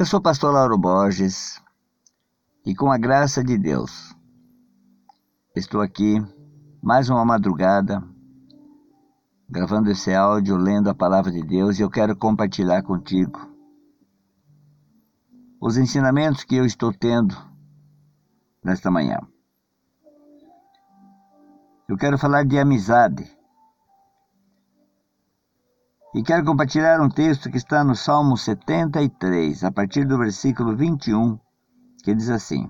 Eu sou o pastor Lauro Borges e com a graça de Deus estou aqui mais uma madrugada gravando esse áudio, lendo a palavra de Deus e eu quero compartilhar contigo os ensinamentos que eu estou tendo nesta manhã. Eu quero falar de amizade. E quero compartilhar um texto que está no Salmo 73, a partir do versículo 21, que diz assim: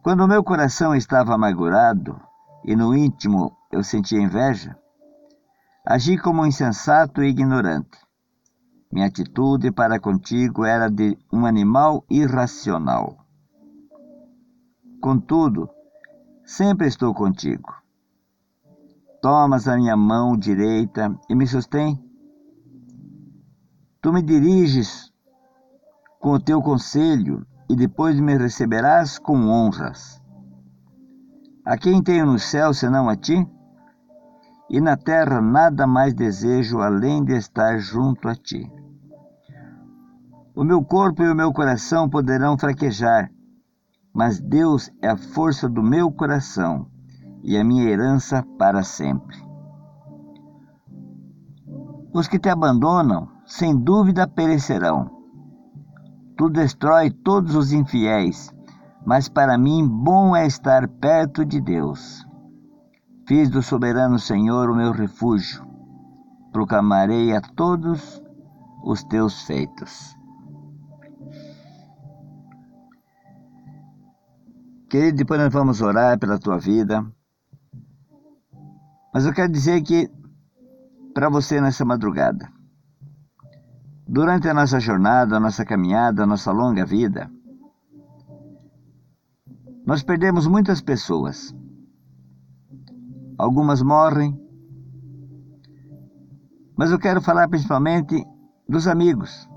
Quando o meu coração estava amargurado e no íntimo eu sentia inveja, agi como insensato e ignorante. Minha atitude para contigo era de um animal irracional. Contudo, sempre estou contigo. Tomas a minha mão direita e me sustém. Tu me diriges com o teu conselho e depois me receberás com honras. A quem tenho no céu senão a ti? E na terra nada mais desejo além de estar junto a ti. O meu corpo e o meu coração poderão fraquejar, mas Deus é a força do meu coração e a minha herança para sempre. Os que te abandonam, sem dúvida perecerão. Tu destrói todos os infiéis, mas para mim bom é estar perto de Deus. Fiz do soberano Senhor o meu refúgio, proclamarei a todos os teus feitos. Querido, depois nós vamos orar pela tua vida. Mas eu quero dizer que, para você nessa madrugada, durante a nossa jornada, a nossa caminhada, a nossa longa vida, nós perdemos muitas pessoas. Algumas morrem, mas eu quero falar principalmente dos amigos.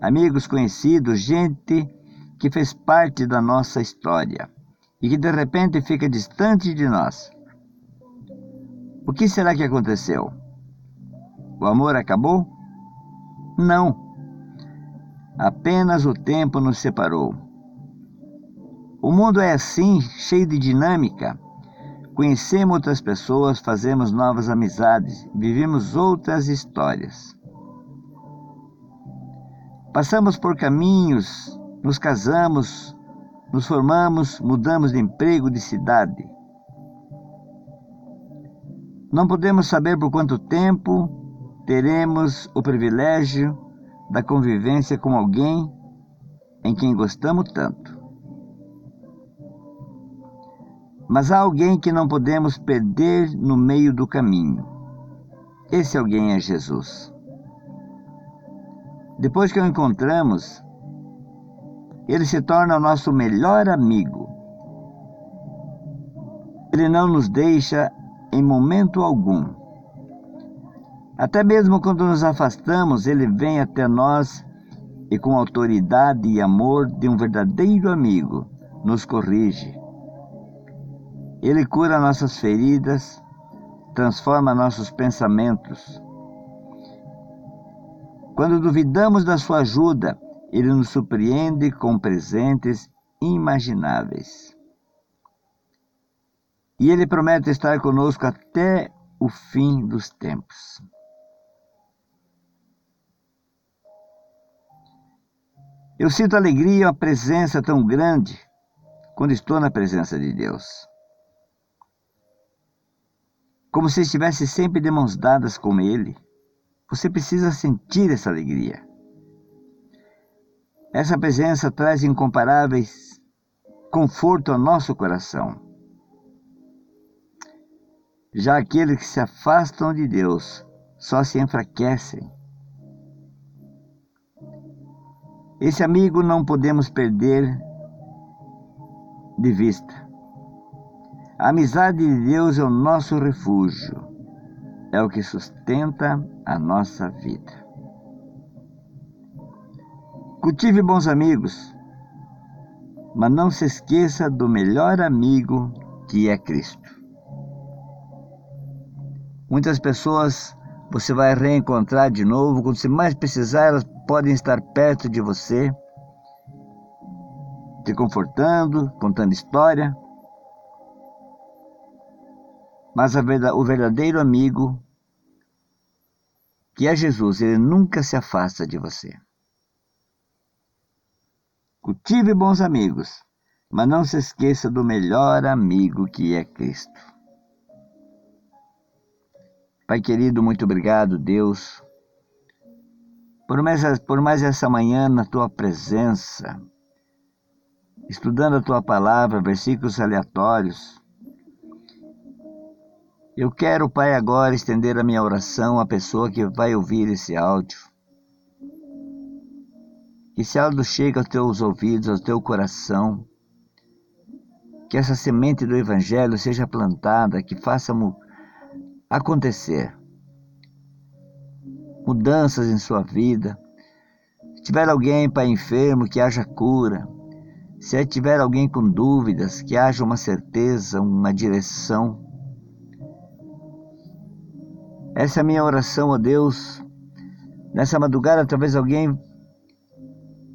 Amigos conhecidos, gente que fez parte da nossa história e que de repente fica distante de nós. O que será que aconteceu? O amor acabou? Não. Apenas o tempo nos separou. O mundo é assim, cheio de dinâmica. Conhecemos outras pessoas, fazemos novas amizades, vivemos outras histórias. Passamos por caminhos nos casamos, nos formamos, mudamos de emprego, de cidade. Não podemos saber por quanto tempo teremos o privilégio da convivência com alguém em quem gostamos tanto. Mas há alguém que não podemos perder no meio do caminho. Esse alguém é Jesus. Depois que o encontramos, ele se torna o nosso melhor amigo. Ele não nos deixa em momento algum. Até mesmo quando nos afastamos, ele vem até nós e, com autoridade e amor de um verdadeiro amigo, nos corrige. Ele cura nossas feridas, transforma nossos pensamentos. Quando duvidamos da sua ajuda, ele nos surpreende com presentes imagináveis. E Ele promete estar conosco até o fim dos tempos. Eu sinto alegria uma presença tão grande quando estou na presença de Deus. Como se estivesse sempre de mãos dadas com Ele. Você precisa sentir essa alegria. Essa presença traz incomparáveis conforto ao nosso coração. Já aqueles que se afastam de Deus só se enfraquecem. Esse amigo não podemos perder de vista. A amizade de Deus é o nosso refúgio, é o que sustenta a nossa vida. Cultive bons amigos, mas não se esqueça do melhor amigo que é Cristo. Muitas pessoas você vai reencontrar de novo. Quando você mais precisar, elas podem estar perto de você, te confortando, contando história. Mas o verdadeiro amigo, que é Jesus, ele nunca se afasta de você. Cultive bons amigos, mas não se esqueça do melhor amigo que é Cristo. Pai querido, muito obrigado, Deus, por mais, por mais essa manhã na tua presença, estudando a tua palavra, versículos aleatórios eu quero, Pai, agora estender a minha oração à pessoa que vai ouvir esse áudio. Que esse áudio chegue aos teus ouvidos, ao teu coração. Que essa semente do Evangelho seja plantada, que faça acontecer mudanças em sua vida. Se tiver alguém, Pai, enfermo, que haja cura. Se tiver alguém com dúvidas, que haja uma certeza, uma direção. Essa é a minha oração a Deus. Nessa madrugada, talvez alguém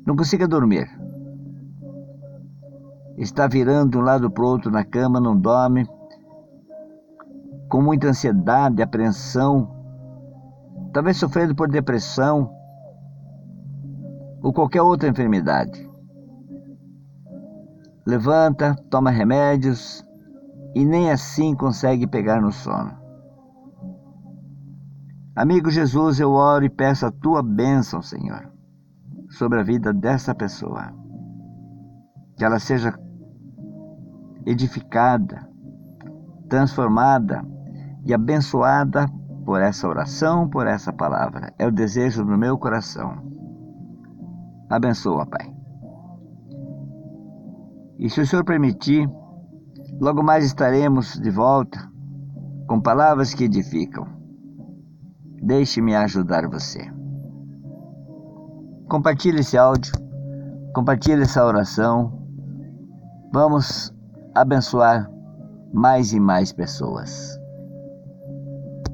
não consiga dormir. Está virando de um lado para o outro na cama, não dorme, com muita ansiedade, apreensão, talvez sofrendo por depressão ou qualquer outra enfermidade. Levanta, toma remédios e nem assim consegue pegar no sono. Amigo Jesus, eu oro e peço a tua bênção, Senhor, sobre a vida dessa pessoa. Que ela seja edificada, transformada e abençoada por essa oração, por essa palavra. É o desejo do meu coração. Abençoa, Pai. E se o Senhor permitir, logo mais estaremos de volta com palavras que edificam Deixe-me ajudar você. Compartilhe esse áudio, compartilhe essa oração. Vamos abençoar mais e mais pessoas.